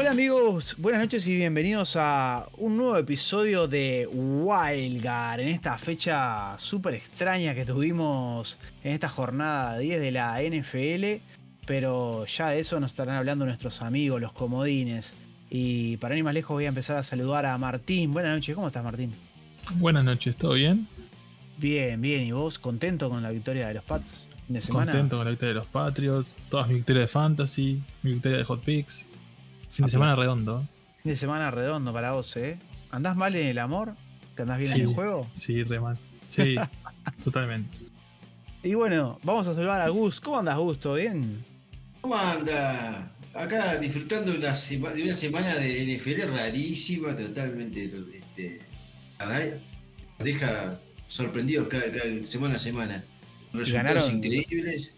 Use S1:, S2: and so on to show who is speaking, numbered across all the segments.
S1: Hola amigos, buenas noches y bienvenidos a un nuevo episodio de Wildgar en esta fecha súper extraña que tuvimos en esta jornada 10 de la NFL, pero ya de eso nos estarán hablando nuestros amigos, los comodines. Y para ir más lejos voy a empezar a saludar a Martín. Buenas noches, ¿cómo estás Martín?
S2: Buenas noches, ¿todo bien?
S1: Bien, bien, ¿y vos contento con la victoria de los Pats?
S2: De semana? Contento con la victoria de los Patriots, todas mis victorias de Fantasy, mi victoria de Hot Picks. Fin de semana redondo.
S1: Fin de semana redondo para vos, ¿eh? ¿Andás mal en el amor? ¿Que andás bien en el juego?
S2: Sí, re mal. Sí, totalmente.
S1: Y bueno, vamos a saludar a Gus. ¿Cómo andas, Gus? ¿Todo bien?
S3: ¿Cómo anda? Acá disfrutando de una, de una semana de NFL rarísima, totalmente. Este, deja sorprendidos cada, semana a semana. Resultados increíbles.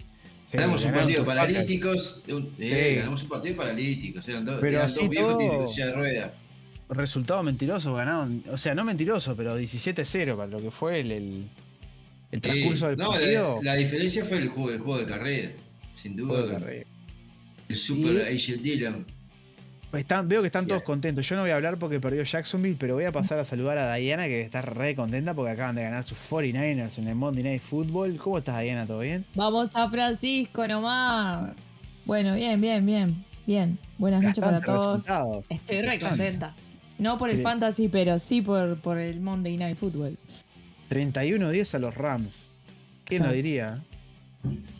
S3: Ganamos un partido paralíticos. Eh, ganamos un partido paralíticos. Eran, dos viejos de rueda.
S1: Resultado mentiroso, ganaron. O sea, no mentiroso, pero 17-0 para lo que fue el, el, transcurso del no, partido.
S3: La, la, diferencia fue el juego, el juego de carrera. Sin duda. El Super Agent Dylan
S1: veo que están todos contentos. Yo no voy a hablar porque perdió Jacksonville, pero voy a pasar a saludar a Diana, que está re contenta porque acaban de ganar sus 49ers en el Monday Night Football. ¿Cómo estás, Diana? ¿Todo bien?
S4: Vamos a Francisco nomás. Bueno, bien, bien, bien. Bien. Buenas noches para todos. Estoy re contenta. No por el fantasy, pero sí por, por el Monday Night Football.
S1: 31-10 a los Rams. ¿Quién lo diría?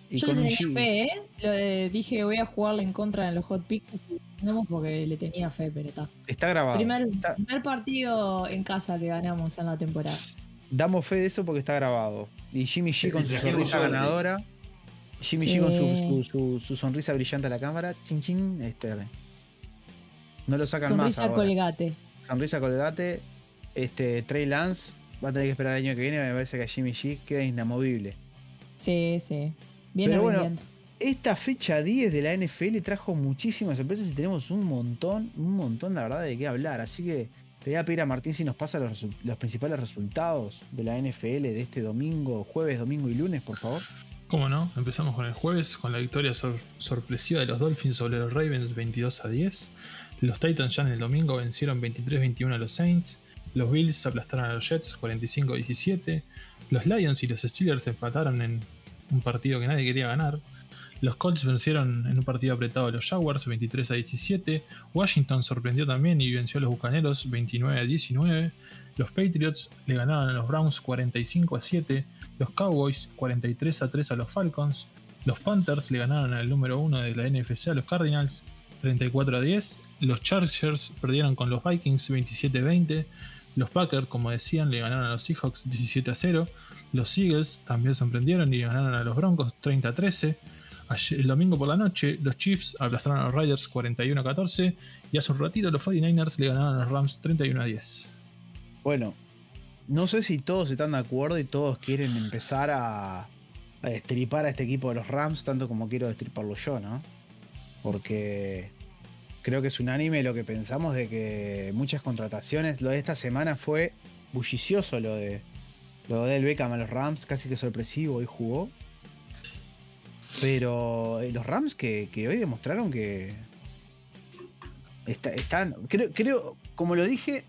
S4: Y Yo le tenía fe, ¿eh? Lo dije voy a jugarle en contra de los hot picks ganamos porque le tenía fe, pero está.
S1: Está grabado.
S4: Primer, primer partido en casa que ganamos en la temporada.
S1: Damos fe de eso porque está grabado. Y Jimmy G con su sonrisa ganadora. Jimmy G con su, sonrisa brillante a la cámara. Chin chin. Este, no lo sacan
S4: más. Sonrisa colgate.
S1: Sonrisa colgate. Este, Trey Lance va a tener que esperar el año que viene. Me parece que Jimmy G queda inamovible.
S4: Sí, sí. Bien Pero bueno,
S1: esta fecha 10 de la NFL trajo muchísimas sorpresas y tenemos un montón, un montón, la verdad, de qué hablar. Así que le voy a pedir a Martín si nos pasa los, principales resultados de la NFL de este domingo, jueves, domingo y lunes, por favor.
S2: ¿Cómo no? Empezamos con el jueves, con la victoria sorpresiva de los Dolphins sobre los Ravens 22 a 10. Los Titans ya en el domingo vencieron 23-21 a los Saints. Los Bills aplastaron a los Jets 45-17. Los Lions y los Steelers empataron en un partido que nadie quería ganar. Los Colts vencieron en un partido apretado a los Jaguars 23 a 17. Washington sorprendió también y venció a los Bucaneros 29 a 19. Los Patriots le ganaron a los Browns 45 a 7. Los Cowboys 43 a 3 a los Falcons. Los Panthers le ganaron al número 1 de la NFC a los Cardinals 34 a 10. Los Chargers perdieron con los Vikings 27 a 20. Los Packers, como decían, le ganaron a los Seahawks 17 a 0. Los Eagles también sorprendieron y ganaron a los Broncos 30 a 13 el domingo por la noche, los Chiefs aplastaron a los Riders 41 a 14 y hace un ratito los 49ers le ganaron a los Rams 31 a 10.
S1: Bueno, no sé si todos están de acuerdo y todos quieren empezar a, a destripar a este equipo de los Rams tanto como quiero destriparlo yo, ¿no? Porque creo que es unánime lo que pensamos de que muchas contrataciones, lo de esta semana fue bullicioso lo de lo del Beckham a los Rams, casi que sorpresivo, y jugó. Pero eh, los Rams que, hoy demostraron que están, creo, creo, como lo dije,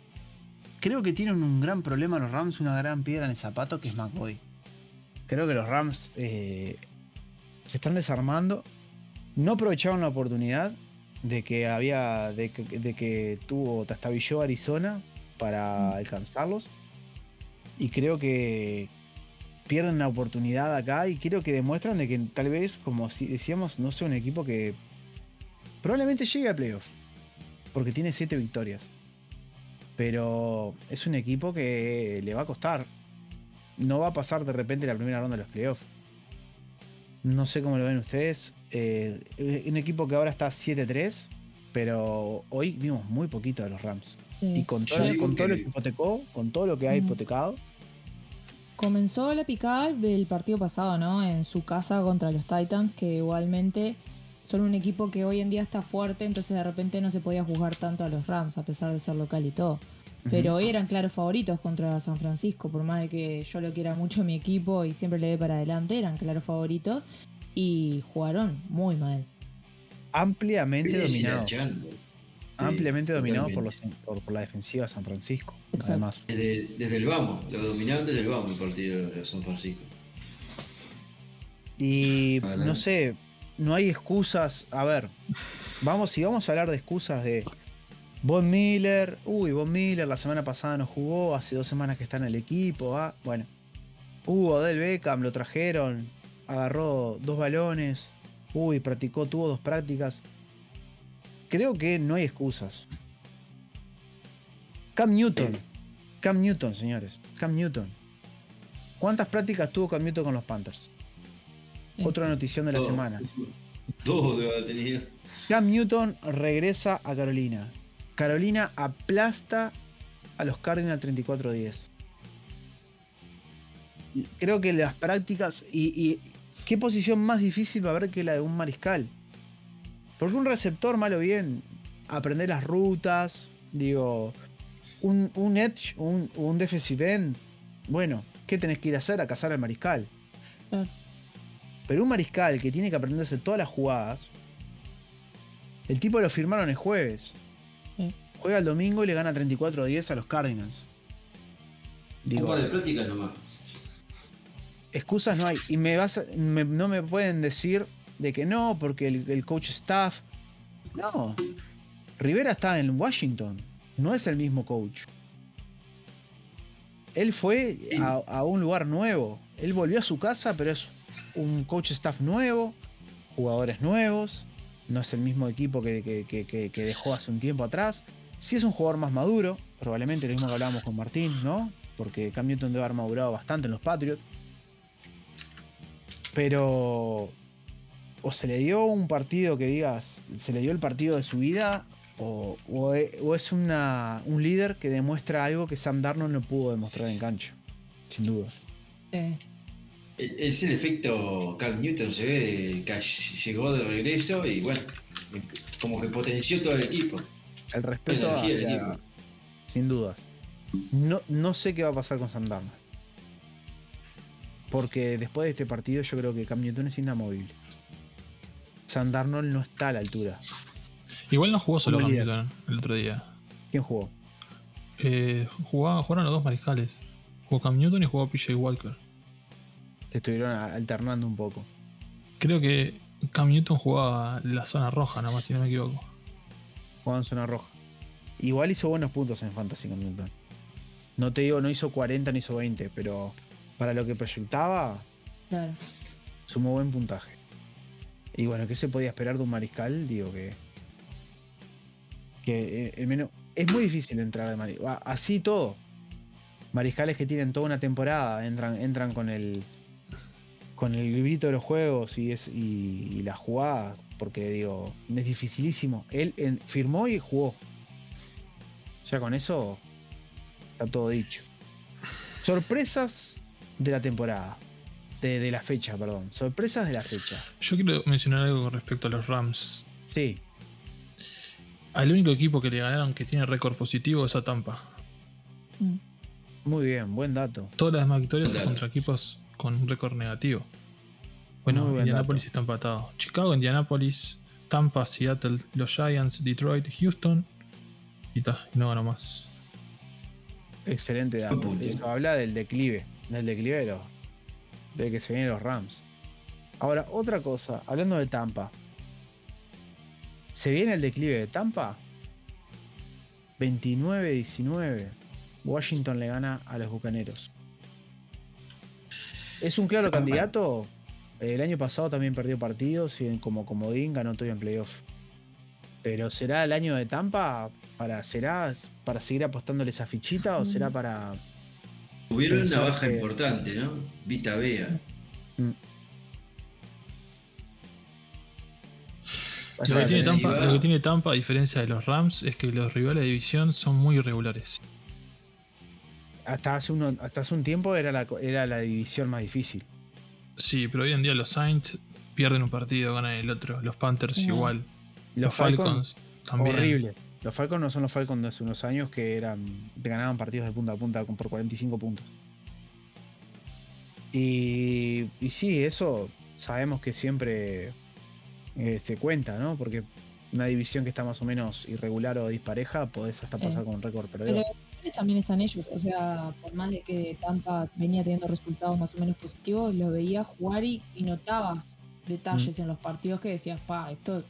S1: creo que tienen un gran problema los Rams, una gran piedra en el zapato que es McBoy. Creo que los Rams eh, se están desarmando. No aprovecharon la oportunidad de que había. de que, de que tuvo Tastavilló Arizona para mm. alcanzarlos. Y creo que, pierden la oportunidad acá y quiero que demuestran de que tal vez, como decíamos, no sea un equipo que probablemente llegue a playoff. Porque tiene 7 victorias. Pero es un equipo que le va a costar. No va a pasar de repente la primera ronda de los playoffs. No sé cómo lo ven ustedes. Eh, un equipo que ahora está 7-3. Pero hoy vimos muy poquito de los Rams. Y con todo, con todo lo que hipotecó, con todo lo que ha hipotecado,
S4: comenzó la picada el partido pasado, ¿no? En su casa contra los Titans, que igualmente son un equipo que hoy en día está fuerte, entonces de repente no se podía jugar tanto a los Rams, a pesar de ser local y todo. Pero hoy eran claros favoritos contra San Francisco, por más de que yo lo quiera mucho mi equipo y siempre le dé para adelante, eran claros favoritos y jugaron muy mal.
S1: Ampliamente dominados. ampliamente dominados por, los, por, la defensiva de San Francisco. Además.
S3: Desde, el vamos, lo dominaron desde el vamos el partido de San Francisco.
S1: Y no sé, no hay excusas. A ver, vamos, si vamos a hablar de excusas de Von Miller, uy, Von Miller la semana pasada no jugó, hace dos semanas que está en el equipo, ¿ah? bueno. Hugo Del Beckham lo trajeron, agarró dos balones, uy, practicó, tuvo dos prácticas. Creo que no hay excusas. Cam Newton, Cam Newton, señores, Cam Newton. ¿Cuántas prácticas tuvo Cam Newton con los Panthers? Otra notición de la semana.
S3: Dos de haber tenido.
S1: Cam Newton regresa a Carolina. Carolina aplasta a los Cardinals 34-10. Creo que las prácticas y, qué posición más difícil va a haber que la de un mariscal. Porque un receptor, malo bien, aprender las rutas, digo, un, edge, un, un end, bueno, ¿qué tenés que ir a hacer? A cazar al mariscal. Pero un mariscal que tiene que aprenderse todas las jugadas, el tipo lo firmaron el jueves. Juega el domingo y le gana 34-10 a los Cardinals.
S3: Digo, de práctica nomás.
S1: Excusas no hay. Y me vas no me pueden decir de que no, porque el, coach staff. No. Rivera está en Washington. No es el mismo coach. Él fue a, un lugar nuevo. Él volvió a su casa, pero es un coach staff nuevo, jugadores nuevos. No es el mismo equipo que, que dejó hace un tiempo atrás. Si es un jugador más maduro, probablemente lo mismo que hablábamos con Martín, ¿no? Porque Cam Newton debe haber madurado bastante en los Patriots. Pero. O se le dio un partido que digas, se le dio el partido de su vida, o, es una, un líder que demuestra algo que Sam Darnold no pudo demostrar en cancha. Sin duda.
S3: Es el efecto Cam Newton, se ve que llegó de regreso y bueno, como que potenció todo el equipo.
S1: El respeto hacia, sin dudas. No, no sé qué va a pasar con Sam Porque después de este partido yo creo que Cam Newton es inamovible. Sam no está a la altura.
S2: Igual no jugó solo Cam Newton el otro día.
S1: ¿Quién jugó?
S2: Eh, jugaron los dos mariscales. Jugó Cam Newton y jugó PJ Walker.
S1: Se estuvieron alternando un poco.
S2: Creo que Cam Newton jugaba la zona roja, nada más si no me equivoco
S1: jugaba en zona roja. Igual hizo buenos puntos en Fantasy con Newton. No te digo, no hizo 40 ni hizo 20, pero para lo que proyectaba, claro. sumó buen puntaje. Y bueno, ¿qué se podía esperar de un mariscal? Digo que. Que eh, el menos. Es muy difícil entrar de mariscal. Así todo. Mariscales que tienen toda una temporada entran, entran con el con el librito de los juegos y, es, y, las jugadas, porque digo, es dificilísimo. Él firmó y jugó. Ya con eso está todo dicho. Sorpresas de la temporada. De, la fecha, perdón. Sorpresas de la fecha.
S2: Yo quiero mencionar algo con respecto a los Rams.
S1: Sí.
S2: Al único equipo que le ganaron que tiene récord positivo es a Tampa.
S1: Mm. Muy bien, buen dato.
S2: Todas las demás victorias son contra equipos con un récord negativo. Bueno, Indianapolis está empatado. Chicago, Indianapolis, Tampa, Seattle, los Giants, Detroit, Houston. Y está, no gano más.
S1: Excelente dato. Eso habla del declive, del declive de, que se vienen los Rams. Ahora, otra cosa, hablando de Tampa. ¿Se viene el declive de Tampa? 29-19. Washington le gana a los Bucaneros. ¿Es un claro candidato? El año pasado también perdió partidos y como comodín ganó todo en playoff. Pero ¿será el año de Tampa? Para, ¿Será para seguir apostándole esa fichita o será para.
S3: Tuvieron una baja importante, ¿no? Vita Bea. Mm.
S2: Lo que, tiene Tampa, lo que tiene Tampa, a diferencia de los Rams, es que los rivales de división son muy irregulares
S1: hasta hace, uno, hasta hace un tiempo era la, era la división más difícil.
S2: Sí, pero hoy en día los Saints pierden un partido, ganan el otro. Los Panthers igual.
S1: Los, Falcons, también. Horrible. Los Falcons no son los Falcons de hace unos años que eran ganaban partidos de punta a punta por 45 puntos. Y, y sí, eso sabemos que siempre eh, se cuenta, ¿no? Porque una división que está más o menos irregular o dispareja, podés hasta pasar con un récord perdedor.
S4: Pero también están ellos, o sea, por más de que Tampa venía teniendo resultados más o menos positivos, lo veías jugar y, notabas detalles mm. en los partidos que decías, pa, esto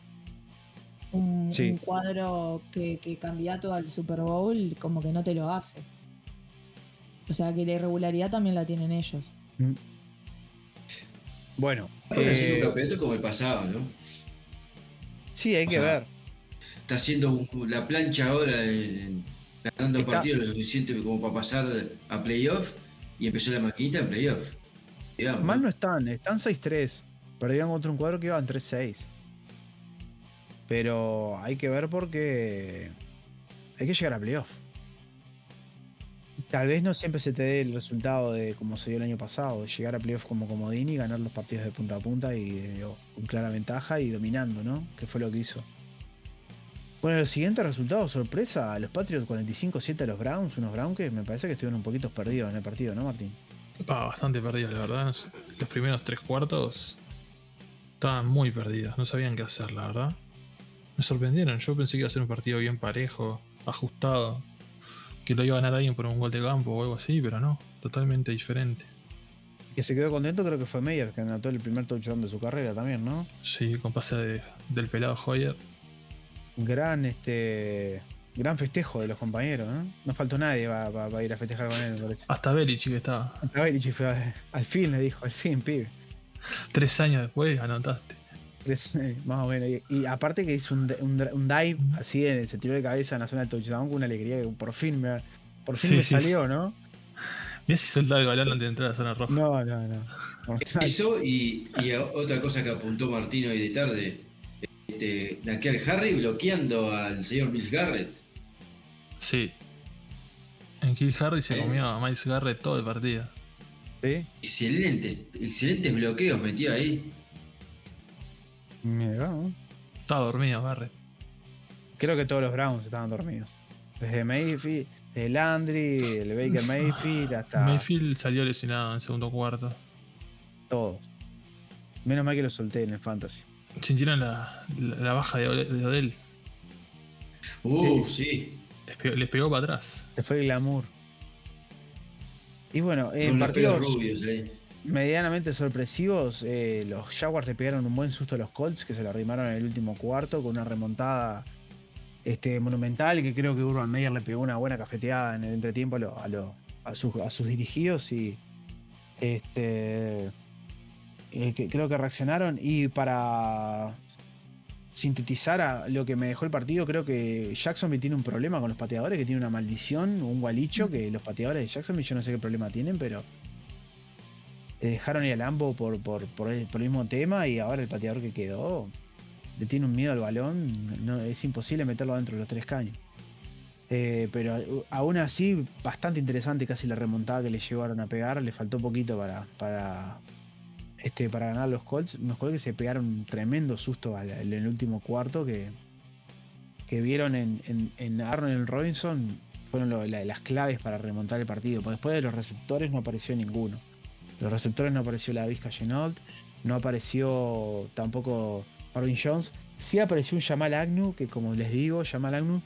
S4: un, un cuadro que, que, candidato al Super Bowl como que no te lo hace. O sea que la irregularidad también la tienen ellos. Mm.
S1: Bueno.
S3: Está haciendo un eh, campeonato como el pasado, ¿no?
S1: Sí, hay que ver.
S3: Está haciendo la plancha ahora, ganando partidos lo suficiente como para pasar a playoff y empezó la maquinita en playoff.
S1: Mal no están, están 6-3. Perdieron contra un cuadro que iba en 3-6. Pero hay que ver porque hay que llegar a playoff. Tal vez no siempre se te dé el resultado de como se dio el año pasado, llegar a playoff como comodín y ganar los partidos de punta a punta y con clara ventaja y dominando, ¿no? Que fue lo que hizo. Bueno, los siguientes resultados, sorpresa, los Patriots 45-7 a los Browns, unos Browns que me parece que estuvieron un poquito perdidos en el partido, ¿no, Martín?
S2: bastante perdidos, la verdad. Los primeros tres cuartos estaban muy perdidos, no sabían qué hacer, la verdad me sorprendieron. Yo pensé que iba a ser un partido bien parejo, ajustado, que lo iba a ganar alguien por un gol de campo o algo así, pero no, totalmente diferente.
S1: Que se quedó contento creo que fue Meyer, que anotó el primer touchdown de su carrera también, ¿no?
S2: Sí, con pase del pelado Hoyer.
S1: Gran este gran festejo de los compañeros, ¿no? No faltó nadie para ir a festejar con él, me parece.
S2: Hasta Belichick estaba.
S1: Hasta Belichick fue, al fin le dijo, al fin, pibe.
S2: Tres años después anotaste.
S1: Más o menos. Y, aparte que hizo un, dive así en el sentido de cabeza en la zona de touchdown con una alegría que por fin me, por fin me salió, ¿no?
S2: Mira si soltaba el balón antes de entrar a la zona roja.
S1: No, no, no.
S3: Eso y, otra cosa que apuntó Martino hoy de tarde. Este, de Harry bloqueando al señor Miles Garrett.
S2: Sí. En Kill Harry se comió a Miles Garrett todo el partido.
S1: ¿Sí?
S3: Excelentes, excelentes bloqueos metió ahí.
S2: Estaba dormido, Barrett.
S1: Creo que todos los Browns estaban dormidos. Desde Mayfield, el Landry, el Baker Mayfield hasta.
S2: Mayfield salió lesionado en el segundo cuarto.
S1: Todos. Menos mal que lo solté en el Fantasy.
S2: Sintieron la, la, baja de, Odell.
S3: Uh, sí.
S2: Les pegó, para atrás.
S1: Se fue el glamour. Y bueno, en partidos.
S3: Rubios, eh
S1: medianamente sorpresivos. Eh, los Jaguars le pegaron un buen susto a los Colts, que se lo arrimaron en el último cuarto con una remontada este, monumental, que creo que Urban Meyer le pegó una buena cafeteada en el entretiempo a, sus, dirigidos y este, eh, creo que reaccionaron. Y para sintetizar a lo que me dejó el partido, creo que Jacksonville tiene un problema con los pateadores, que tiene una maldición, un gualicho, que los pateadores de Jacksonville yo no sé qué problema tienen, pero dejaron ir al Lambo por, por, el, mismo tema y ahora el pateador que quedó le tiene un miedo al balón, no, es imposible meterlo dentro de los tres caños. Eh, pero aún así, bastante interesante casi la remontada que le llevaron a pegar, le faltó poquito para, para, este, para ganar los Colts. Unos Colts que se pegaron un tremendo susto en el último cuarto que, que vieron en, en, en Arnold Robinson fueron las claves para remontar el partido. Porque después de los receptores no apareció ninguno los receptores no apareció la Vizca Genold, no apareció tampoco Marvin Jones. Sí apareció un Jamal Agnew, que como les digo, Jamal Agnew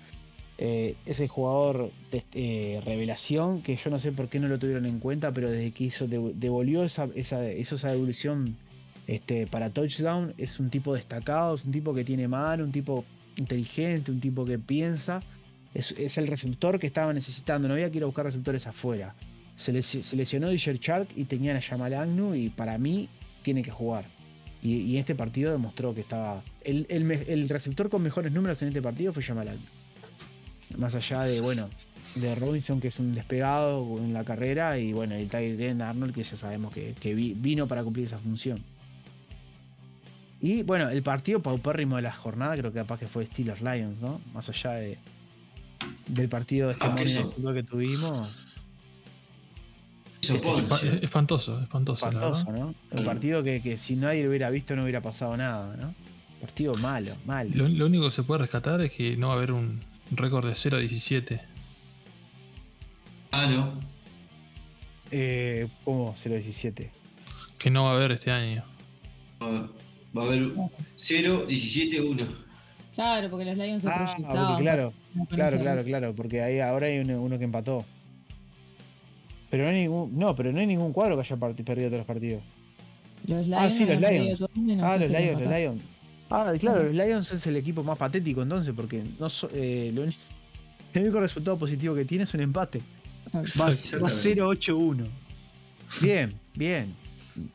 S1: eh, es el jugador de eh, revelación, que yo no sé por qué no lo tuvieron en cuenta, pero desde que hizo, devolvió esa, esa, esa evolución este, para touchdown, es un tipo destacado, es un tipo que tiene mano, un tipo inteligente, un tipo que piensa. Es, es el receptor que estaba necesitando, no había que ir a buscar receptores afuera se, lesionó Disher Shark y tenían a Jamal Agnew y para mí tiene que jugar. Y, este partido demostró que estaba. El, receptor con mejores números en este partido fue Jamal Agnew. Más allá de, bueno, de Robinson, que es un despegado en la carrera, y bueno, el Tiger Arnold, que ya sabemos que, vino para cumplir esa función. Y bueno, el partido paupérrimo de la jornada, creo que capaz que fue Steelers Lions, ¿no? Más allá de, del partido de este momento que tuvimos
S2: espantoso, espantoso.
S1: Espantoso, ¿no? Un partido que, si nadie lo hubiera visto no hubiera pasado nada, ¿no? Partido malo, malo.
S2: Lo, único que se puede rescatar es que no va a haber un récord de 0 a 17.
S3: Ah, no.
S1: Eh, ¿Cómo 0 a 17?
S2: Que no va a haber este año.
S3: Va a haber 0, 17, 1.
S4: Claro, porque los Lions se
S1: ah,
S4: proyectaban.
S1: Claro, claro, claro, claro, porque ahí ahora hay uno, que empató. Pero no hay ningún, no, pero no hay ningún cuadro que haya perdido todos los partidos.
S4: Los Lions
S1: ah, sí, los Lions. Ah, los
S4: Lions,
S1: los Lions. Ah, claro, los Lions es el equipo más patético entonces, porque no eh, lo, el único resultado positivo que tiene es un empate. Va, 0-8-1. Bien, bien.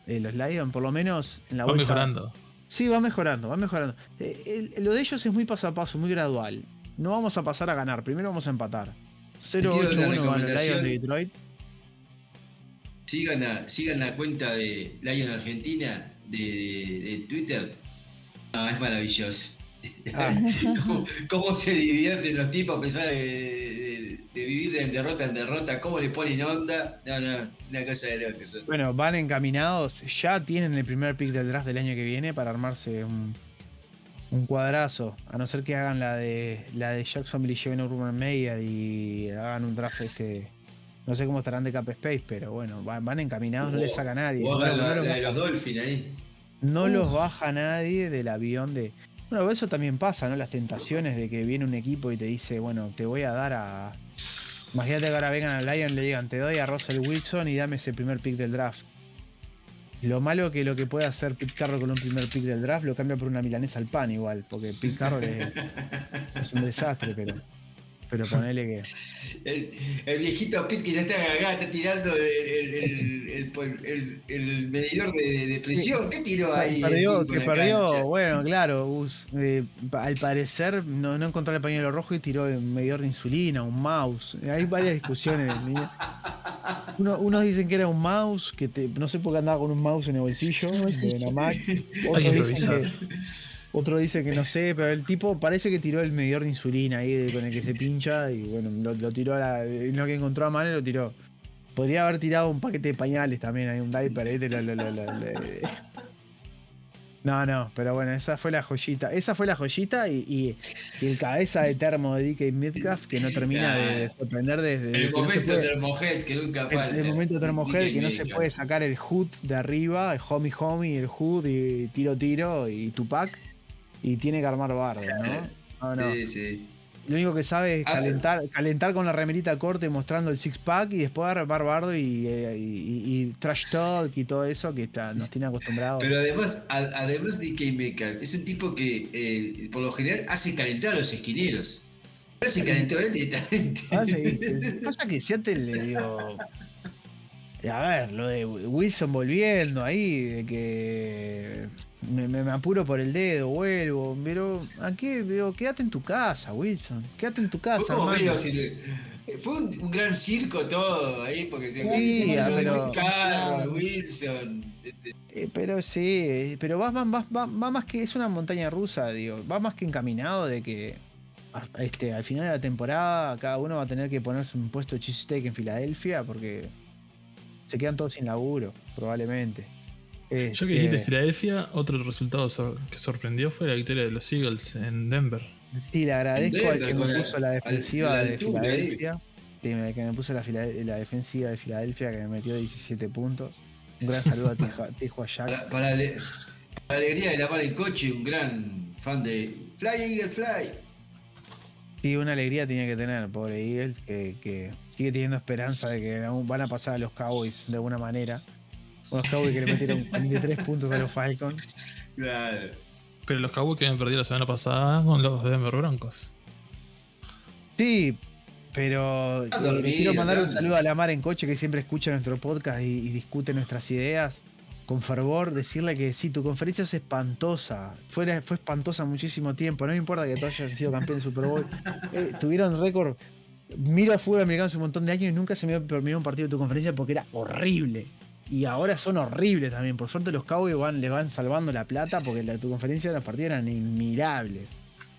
S1: Eh, los Lions, por lo menos en la
S2: va mejorando.
S1: Sí, va mejorando, va mejorando. Eh, lo de ellos es muy paso a paso, muy gradual. No vamos a pasar a ganar, primero vamos a empatar. 0-8-1 van los Lions de Detroit.
S3: Sigan, sigan la cuenta de Lions Argentina de, de Twitter Ah, es maravilloso. Ah. ¿Cómo, se divierten los tipos a pesar de, vivir de derrota en derrota? ¿Cómo le ponen onda? No, no, una cosa de loco.
S1: Bueno, van encaminados. Ya tienen el primer pick del draft del año que viene para armarse un, un cuadrazo. A no ser que hagan la de la de Jacksonville y lleven a Urban Meyer y hagan un draft este. No sé cómo estarán de Cap Space, pero bueno, van, encaminados, no les saca nadie.
S3: la, de los Dolphins ahí.
S1: No los baja nadie del avión de. Bueno, eso también pasa, ¿no? Las tentaciones de que viene un equipo y te dice, bueno, te voy a dar a. Imagínate que ahora vengan al Lion y le digan, te doy a Russell Wilson y dame ese primer pick del draft. Lo malo que lo que puede hacer Pete Carroll con un primer pick del draft lo cambia por una milanesa al pan igual, porque Pete Carroll es un desastre, pero. Pero ponele que.
S3: El, viejito Pit que ya está acá, está tirando el, medidor de, presión. ¿Qué tiró ahí?
S1: Perdió, que perdió, bueno, claro. Eh, al parecer no, no encontró el pañuelo rojo y tiró el medidor de insulina, un mouse. Hay varias discusiones. unos dicen que era un mouse, que no sé por qué andaba con un mouse en el bolsillo de una Mac. Otros dicen que otro dice que no sé, pero el tipo parece que tiró el medidor de insulina ahí con el que se pincha y bueno, lo, tiró a la. Lo que encontró a mano lo tiró. Podría haber tirado un paquete de pañales también, hay un diaper, este No, no, pero bueno, esa fue la joyita. Esa fue la joyita y, el cabeza de termo de DK Midcraft que no termina de, sorprender desde.
S3: El momento termohead que nunca falta.
S1: El, momento termohead que no se puede sacar el hood de arriba, el homie homie, el hood y tiro tiro y Tupac y tiene que armar bardo, ¿no? no,
S3: Sí, sí.
S1: Lo único que sabe es ah, calentar, calentar con la remerita corte mostrando el six pack y después armar bardo y, y, trash talk y todo eso que está, nos tiene acostumbrados.
S3: Pero además, además de K es un tipo que eh, por lo general hace calentar a los esquineros. Pero se calentó él directamente.
S1: Ah, Pasa que Seattle le dio a ver, lo de Wilson volviendo ahí, de que me, apuro por el dedo, vuelvo, pero aquí digo, quédate en tu casa, Wilson, quédate en tu casa.
S3: fue un, gran circo todo ahí, porque se
S1: sí, pero,
S3: carro, Wilson.
S1: Este. Eh, pero sí, pero va, va, más que es una montaña rusa, digo, va más que encaminado de que este, al final de la temporada cada uno va a tener que ponerse un puesto de cheesesteak en Filadelfia porque se quedan todos sin laburo, probablemente.
S2: Yo que dijiste este, Filadelfia, otro resultado que sorprendió fue la victoria de los Eagles en Denver.
S1: Sí, le agradezco al que me puso la defensiva de Filadelfia. Que me, puso la, defensiva de Filadelfia que me metió 17 puntos. Un gran saludo a Tijuana
S3: Jacks. Para, la alegría de la mar en coche, un gran fan de Fly Eagle Fly.
S1: Sí, una alegría tiene que tener, pobre Eagles, que, sigue teniendo esperanza de que van a pasar a los Cowboys de alguna manera. Unos Cowboys que le metieron 23 puntos a los Falcons.
S3: Claro.
S2: Pero los Cowboys que habían perdido la semana pasada con los Denver Broncos.
S1: Sí, pero eh, le quiero mandar un saludo a la Mar en coche que siempre escucha nuestro podcast y discute nuestras ideas con fervor decirle que sí, tu conferencia es espantosa. Fue, fue espantosa muchísimo tiempo. No me importa que tú hayas sido campeón de Super Bowl. Eh, tuvieron récord. Miro a fútbol americano hace un montón de años y nunca se me permitido un partido de tu conferencia porque era horrible. Y ahora son horribles también. Por suerte los Cowboys van, les van salvando la plata porque la, tu conferencia de los partidos eran inmirables.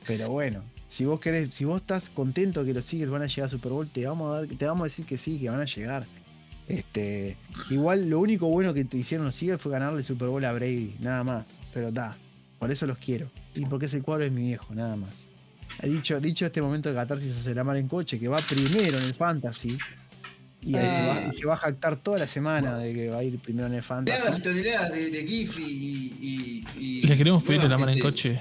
S1: Pero bueno, si vos querés, si vos estás contento que los Eagles van a llegar a Super Bowl, te vamos a, dar, te vamos a decir que sí, que van a llegar. Este, igual lo único bueno que te hicieron los Eagles fue ganarle el Super Bowl a Brady, nada más. Pero está, por eso los quiero. Y porque ese cuadro es mi viejo, nada más. Dicho, dicho este momento de catarsis a será mal en coche, que va primero en el fantasy. Y, se va, a jactar toda la semana de que va a ir primero en el fantasy.
S3: las toneladas de, de GIF y,
S2: Les queremos pedirle la mano en coche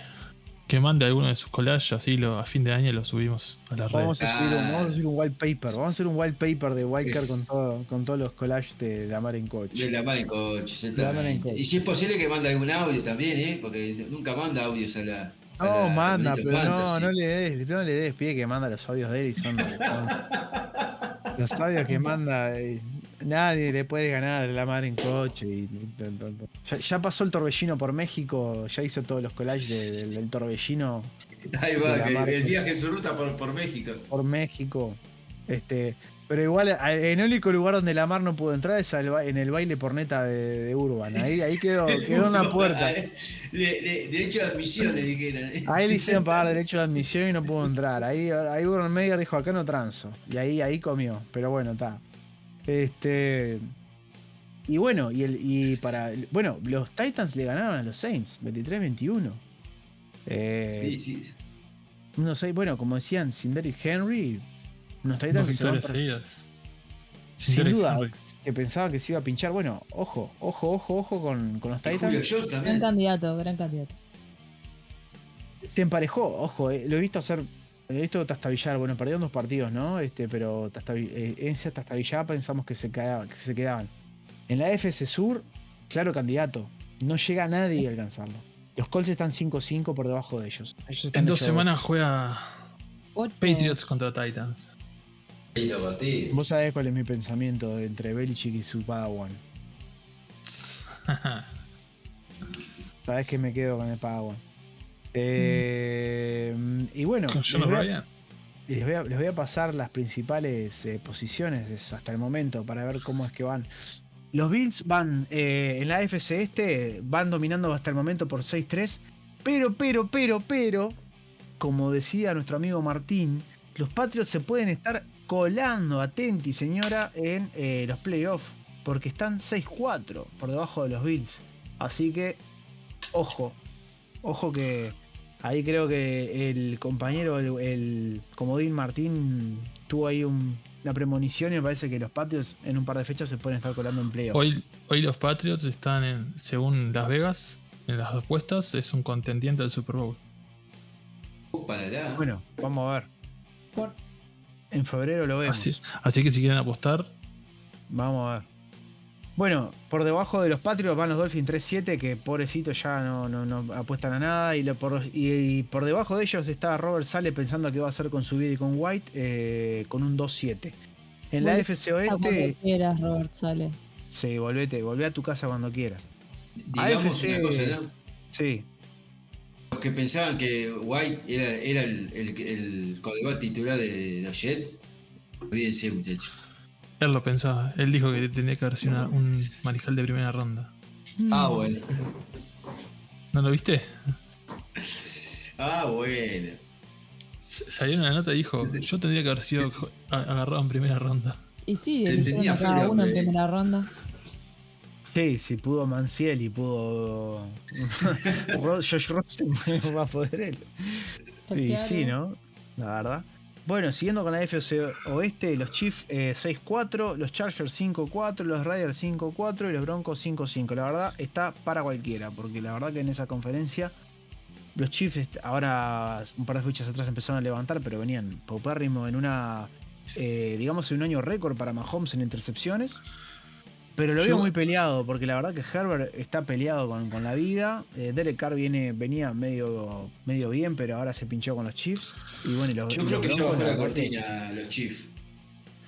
S2: que mande alguno de sus collages, así lo, a fin de año lo subimos a la red.
S1: Vamos a, subir un, vamos a subir un wallpaper. Vamos a hacer un wallpaper de Wildcard con, todo, con todos los collages de, de Amar en
S3: De
S1: coche.
S3: la mano en coche,
S1: De la en
S3: exactamente.
S1: coche.
S3: Y si es posible que mande algún audio también, ¿eh? Porque nunca manda audios a la. a
S1: No,
S3: la
S1: manda, pero no,
S3: Fantasy.
S1: no le des, no le des pie que manda los audios de él y son, son- los audios que manda. eh, nadie le puede ganar la madre en coche. y- ya, ya pasó el torbellino por México, ya hizo todos los collages de- del, del torbellino
S3: Ahí va,
S1: la
S3: que el viaje en su ruta por, por México.
S1: por México. Este, pero igual, a- en el único lugar donde la mar no pudo entrar es al en el baile por neta de, de Urban. Ahí, ahí quedó, quedó una puerta.
S3: Le- le- derecho de admisión le dijeron.
S1: Ahí le hicieron pagar derecho de admisión y no pudo entrar. Ahí, ahí Urban Media dijo, acá no transo. Y ahí, ahí comió. Pero bueno, está. Este. Y bueno, y, el, y para. Bueno, los Titans le ganaron a los Saints, 23-21. Eh,
S3: Sí, sí.
S1: bueno, como decían, sin Derrick Henry, unos Titans que se van. Sin duda,
S2: Henry.
S1: que pensaba que se iba a pinchar. Bueno, ojo, ojo, ojo, ojo con, con los Titans.
S4: Gran candidato, gran candidato.
S1: Se emparejó, ojo, eh, lo he visto hacer. He visto tastabillar, bueno, perdieron dos partidos, ¿no? Este, pero eh, en esa tastabillada pensamos que se, quedaba- que se quedaban. En la FC Sur, claro candidato. No llega nadie a alcanzarlo. Los Colts están 5-5 por debajo de ellos. Ellos están
S2: En dos semanas juega
S4: Ocho.
S2: Patriots contra Titans.
S1: Vos sabés cuál es mi pensamiento entre Belichick y su Padawan. Sabés que me quedo con el Padawan. Eh, y bueno, les voy, a,
S2: Ryan.
S1: les voy a- les voy a pasar las principales eh, posiciones hasta el momento para ver cómo es que van. Los Bills van eh, en la FC este, van dominando hasta el momento por 6-3, pero, pero, pero, pero, como decía nuestro amigo Martín, los Patriots se pueden estar colando, atenti señora, en los playoffs, porque están 6-4 por debajo de los Bills. Así que, ojo, ojo que ahí creo que el compañero, el, el comodín Martín, tuvo ahí un- una premonición y me parece que los Patriots en un par de fechas se pueden estar colando en playoffs.
S2: Hoy, hoy los Patriots están en, según Las Vegas, en las apuestas, es un contendiente del Super Bowl.
S3: Para allá.
S1: Bueno, vamos a ver. En febrero lo vemos.
S2: Así, así que si quieren apostar,
S1: Vamos a ver. Bueno, por debajo de los Patriots van los Dolphins 3-7, que pobrecitos ya no, no- no apuestan a nada. Y, lo por, y- y por debajo de ellos está Robert Sale pensando qué va a hacer con su vida y con White, eh, con un 2-7. En la FC
S4: cuando quieras, Robert, sale.
S1: sí, volvete, volvé a tu casa cuando quieras.
S3: Digamos
S1: AFC.
S3: una cosa, ¿no?
S1: Sí,
S3: Los que pensaban que White era, era el, el, titular de los Jets, olvídense, muchachos.
S2: Él lo pensaba. Él dijo que tenía que haber sido una- un mariscal de primera ronda.
S3: Ah, bueno.
S2: ¿No lo viste?
S3: Ah, bueno.
S2: S- Salió una nota y dijo: Yo tendría que haber sido a- agarrado en primera ronda.
S4: Y sí, eligieron
S3: tenía
S4: a cada uno en
S3: hombre.
S4: primera ronda.
S1: sí, si pudo Manciel y pudo Ro- Josh Rosen, va a poder él.
S4: Pues
S1: Sí,
S4: claro.
S1: sí, ¿no? La verdad. Bueno, siguiendo con la FC Oeste, los Chiefs eh, 6-4, los Chargers 5-4, los Raiders 5-4 y los Broncos 5-5. La verdad está para cualquiera, porque la verdad que en esa conferencia los Chiefs ahora un par de fechas atrás empezaron a levantar, pero venían paupérrimo en una, eh, digamos, en un año récord para Mahomes en intercepciones. Pero lo veo muy peleado, porque la verdad que Herbert está peleado con, con la vida. Eh, Derek Carr viene, venía medio, medio bien, pero ahora se pinchó con los Chiefs. Y bueno, y los,
S3: Yo
S1: y
S3: creo
S1: los
S3: que ya bajó la cortina los Chiefs.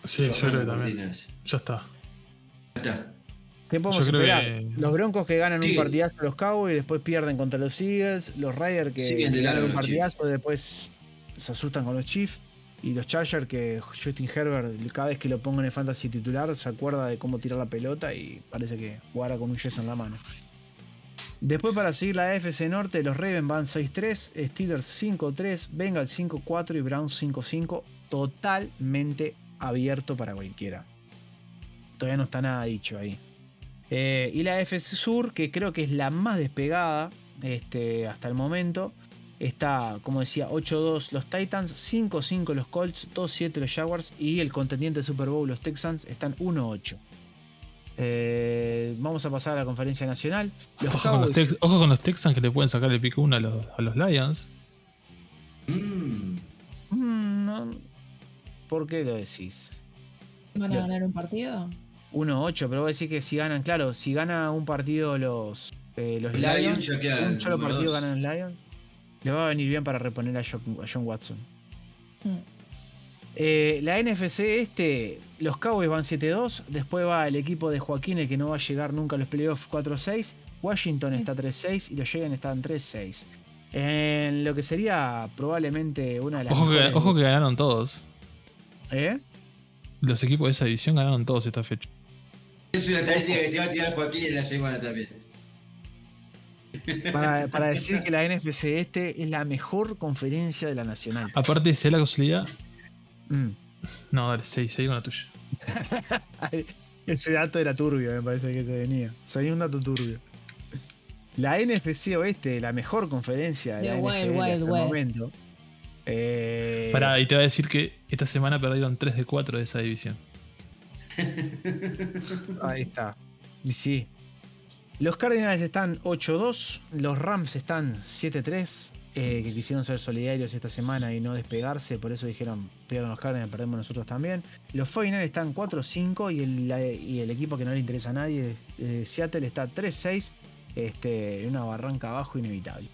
S2: Sí, yo creo que
S3: la
S2: también. Ya está.
S3: Ya está.
S1: ¿Qué podemos esperar?
S2: que-
S1: Los Broncos que ganan un partidazo a los Cowboys, después pierden contra los Eagles. Los Raiders que, ganan un partidazo, después se asustan con los Chiefs. Y los Chargers que Justin Herbert, cada vez que lo pongan en fantasy titular, se acuerda de cómo tirar la pelota y parece que jugará con un yeso en la mano. Después para seguir la AFC Norte, los Ravens van 6-3, Steelers 5-3, Bengals 5-4 y Browns 5-5. Totalmente abierto para cualquiera. Todavía no está nada dicho ahí. Eh, y la AFC Sur, que creo que es la más despegada este, hasta el momento. Está, como decía, 8-2 los Titans, 5-5 los Colts, 2-7 los Jaguars y el contendiente del Super Bowl, los Texans, están 1-8. Eh, vamos a pasar a la conferencia nacional. Los
S2: Ojo con, los
S1: Cowboys-
S2: ojo con los Texans que le pueden sacar el pico 1 a los, a los Lions.
S3: Mm.
S1: Mm, no. ¿Por qué lo decís?
S4: ¿Van a ganar un partido?
S1: 1-8, pero vos decís que si ganan, claro, si gana un partido los, eh, los
S3: Los
S1: Lions,
S3: Lions ya quedan
S1: un solo partido
S3: dos.
S1: ganan los Lions, le va a venir bien para reponer a John, a John Watson.
S4: Mm.
S1: Eh, la NFC este, los Cowboys van 7-2, después va el equipo de Joaquín, el que no va a llegar nunca a los playoffs 4-6, Washington está 3-6 y los Giants están 3-6. En lo que sería probablemente una de las
S2: Ojo que, ojo que ganaron todos.
S1: ¿Eh?
S2: Los equipos de esa división ganaron todos esta fecha.
S3: Es una estadística que te va a tirar Joaquín en la semana también.
S1: Para, para decir que la NFC este es la mejor conferencia de la nacional.
S2: Aparte, sea la casualidad.
S1: Mm.
S2: No, dale, seguí, seguí con la tuya.
S1: Ese dato era turbio, me parece que se venía. Soy un dato turbio. La NFC Oeste, la mejor conferencia de
S4: The
S1: la
S4: Wild
S1: NFL hasta
S4: Wild
S1: el momento. Eh,
S2: Pará, y te va a decir que esta semana perdieron 3 de 4 de esa división.
S1: Ahí está. Y sí. Los Cardinals están 8-2, los Rams están 7-3, eh, que quisieron ser solidarios esta semana y no despegarse, por eso dijeron, pierden los Cardinals, perdemos nosotros también. Los 49 están 4-5 y el, y el equipo que no le interesa a nadie, eh, Seattle, está 3-6, este, una barranca abajo inevitable.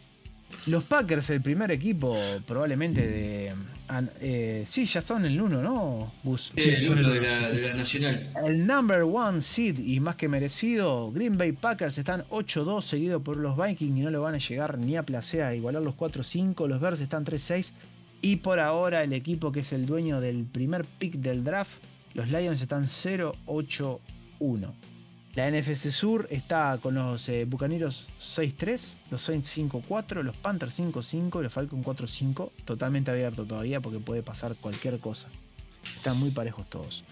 S1: Los Packers, el primer equipo probablemente de... an- eh, sí, ya están en el 1, ¿no, Gus?
S3: Sí, el
S2: son
S3: uno
S2: el
S3: de
S2: uno,
S3: la,
S2: sí.
S3: de la Nacional.
S1: El number one seed y más que merecido, Green Bay Packers están 8-2 seguido por los Vikings y no lo van a llegar ni a placer a igualar los 4-5. Los Bears están 3-6 y por ahora el equipo que es el dueño del primer pick del draft, los Lions están 0-8-1. La NFC Sur está con los eh, Bucaneros 6-3, los Saints 5-4, los Panthers 5-5 y los Falcons 4-5. Totalmente abierto todavía porque puede pasar cualquier cosa. Están muy parejos todos.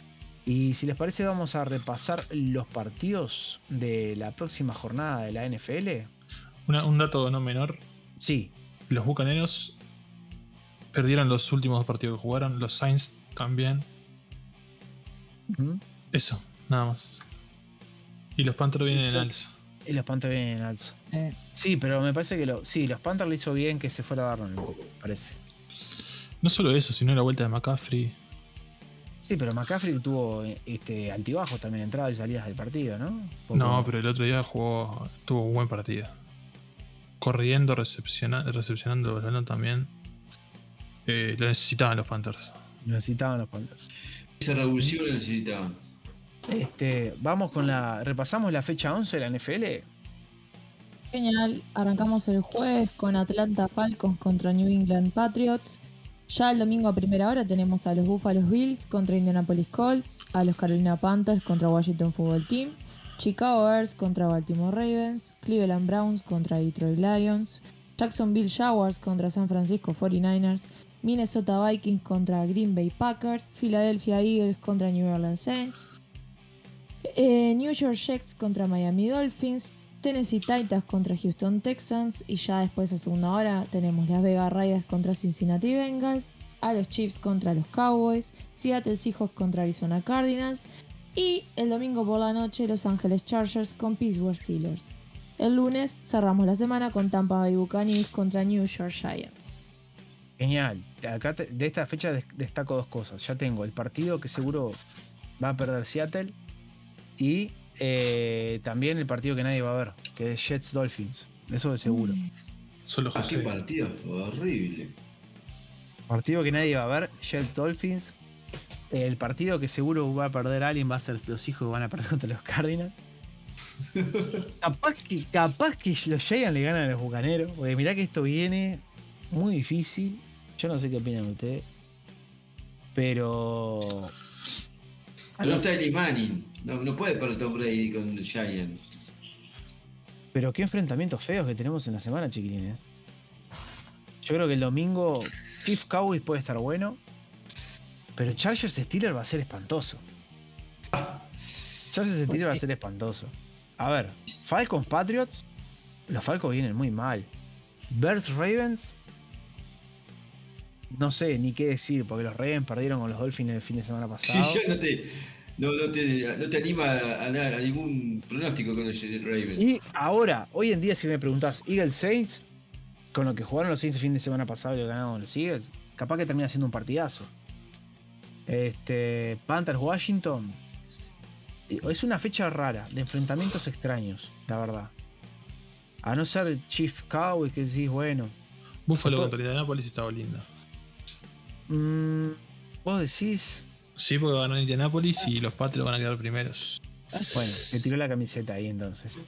S1: Y si les parece, vamos a repasar los partidos de la próxima jornada de la NFL.
S2: Una- un dato no menor:
S1: Sí,
S2: los bucaneros perdieron los últimos dos partidos que jugaron. Los Saints también. Eso, nada más. Y los Panthers vienen en alza.
S1: y los Panthers vienen en alza.
S4: Eh,
S1: Sí, pero me parece que lo, sí, los Panthers le hizo bien que se fuera a Darnold un poco, parece.
S2: No solo eso, sino la vuelta de McCaffrey.
S1: Sí, pero McCaffrey tuvo este, altibajos también, entradas y salidas del partido, ¿no?
S2: No, pero el otro día jugó, tuvo un buen partido. Corriendo, recepciona- recepcionando el balón también. Eh, lo necesitaban los Panthers.
S1: Necesitaban los Panthers.
S3: Ese revulsivo lo necesitaban.
S1: Este, vamos con la. Repasamos la fecha 11 de la NFL.
S4: Genial, arrancamos el jueves con Atlanta Falcons contra New England Patriots. Ya el domingo a primera hora tenemos a los Buffalo Bills contra Indianapolis Colts, a los Carolina Panthers contra Washington Football Team, Chicago Bears contra Baltimore Ravens, Cleveland Browns contra Detroit Lions, Jacksonville Jaguars contra San Francisco 49ers, Minnesota Vikings contra Green Bay Packers, Philadelphia Eagles contra New Orleans Saints, eh, New York Jets contra Miami Dolphins, Tennessee Titans contra Houston Texans y ya después a segunda hora tenemos Las Vegas Raiders contra Cincinnati Bengals, a los Chiefs contra los Cowboys, Seattle Seahawks contra Arizona Cardinals y el domingo por la noche Los Angeles Chargers con Pittsburgh Steelers. El lunes cerramos la semana con Tampa Bay Buccaneers contra New York Giants.
S1: Genial. Acá de esta fecha des- destaco dos cosas. Ya tengo el partido que seguro va a perder Seattle y eh, también el partido que nadie va a ver, que es Jets Dolphins. Eso de seguro.
S2: Solo
S3: Ah, qué partido horrible.
S1: Partido que nadie va a ver, Jets Dolphins. El partido que seguro va a perder alguien va a ser los hijos que van a perder contra los Cardinals. capaz, que, capaz que los Giants le ganan a los Bucaneros. Porque mirá que esto viene muy difícil. Yo no sé qué opinan ustedes. Pero.
S3: Pero no está ni Manning. No, no puede perder Tom Brady con Giant.
S1: Pero qué enfrentamientos feos que tenemos en la semana, chiquilines. Yo creo que el domingo Chief Cowboys puede estar bueno. Pero Chargers Steelers va a ser espantoso. Chargers Steelers va a ser espantoso. A ver, Falcons Patriots. Los Falcons vienen muy mal. Bears Ravens. No sé ni qué decir, porque los Ravens perdieron con los Dolphins el fin de semana
S3: Sí,
S1: pasado.
S3: ya no te, no, no te, no te anima a, nada- a ningún pronóstico con los Ravens.
S1: Y ahora, hoy en día, si me preguntás, Eagles Saints, con lo que jugaron los Saints el fin de semana pasado y lo ganaron los Eagles, capaz que termina siendo un partidazo. Este, Panthers Washington. Es una fecha rara, de enfrentamientos extraños, la verdad. A no ser Chief Cowboys, que decís, bueno.
S2: Buffalo contra Indianapolis estaba linda.
S1: Mm, Vos decís.
S2: Sí, porque ganó Indianapolis y los Patriots van a quedar primeros.
S1: Bueno, me tiró la camiseta ahí entonces.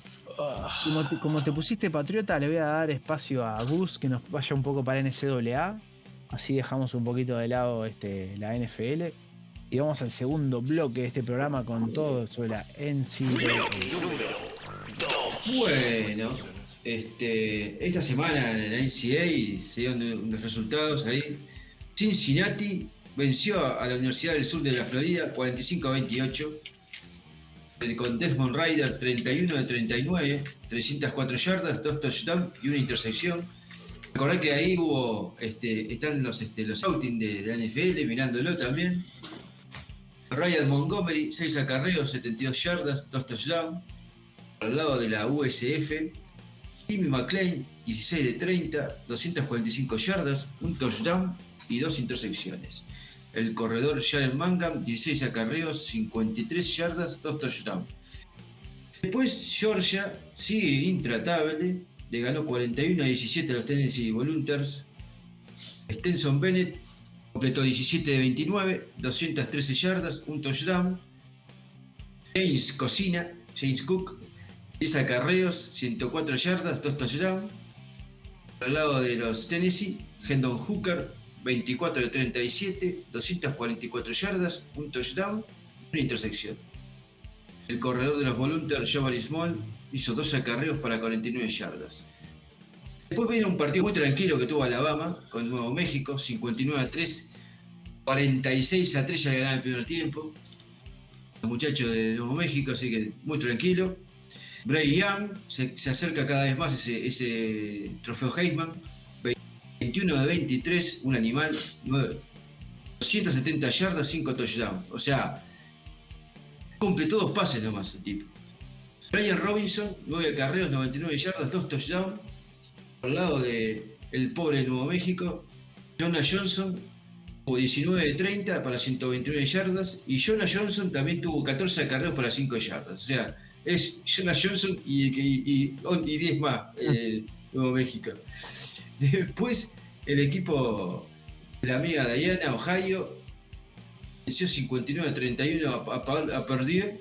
S1: Como te, pusiste patriota, le voy a dar espacio a Gus que nos vaya un poco para NCAA. Así dejamos un poquito de lado este, la NFL. Y vamos al segundo bloque de este programa con todo sobre la NCAA.
S3: Bueno, este, esta semana en la NCAA se dieron los resultados ahí. Cincinnati venció a la Universidad del Sur de la Florida 45 a 28 con Desmond Ryder 31 de 39, 304 yardas, 2 touchdowns y una intersección. Recordad que ahí hubo, este, están los, este, los outings de, la NFL mirándolo también. Ryan Montgomery, 6 acarreos, 72 yardas, 2 touchdowns. Al lado de la USF, Timmy McLean, 16 de 30, 245 yardas, un touchdown y dos intersecciones. El corredor Jalen Mangam, 16 acarreos, 53 yardas, 2 touchdowns. Después Georgia sigue intratable, le ganó 41 a 17 a los Tennessee Volunteers. Stenson Bennett completó 17 de 29, 213 yardas, un touchdown. James Cocina, James Cook, 10 acarreos, 104 yardas, 2 touchdowns. Al lado de los Tennessee, Hendon Hooker, 24 de 37, 244 yardas, un touchdown, una intersección. El corredor de los Volunteers, Jabari Small, hizo dos acarreos para 49 yardas. Después viene un partido muy tranquilo que tuvo Alabama con Nuevo México, 59 a 3, 46 a 3 ya ganaron el primer tiempo. Los muchachos de Nuevo México, así que muy tranquilo. Bray Young se, acerca cada vez más ese trofeo Heisman, 21 de 23, un animal, 270 yardas, 5 touchdowns. O sea, completó dos pases nomás el tipo. Brian Robinson, 9 acarreos, 99 yardas, 2 touchdowns. Al lado de el pobre Nuevo México. Jonah Johnson, 19 de 30 para 129 yardas. Y Jonah Johnson también tuvo 14 acarreos para 5 yardas. O sea, es Jonah Johnson y, 10 más, eh, Nuevo México. Después, el equipo de la amiga Diana, Ohio, venció 59 a 31 a, a, Perdue.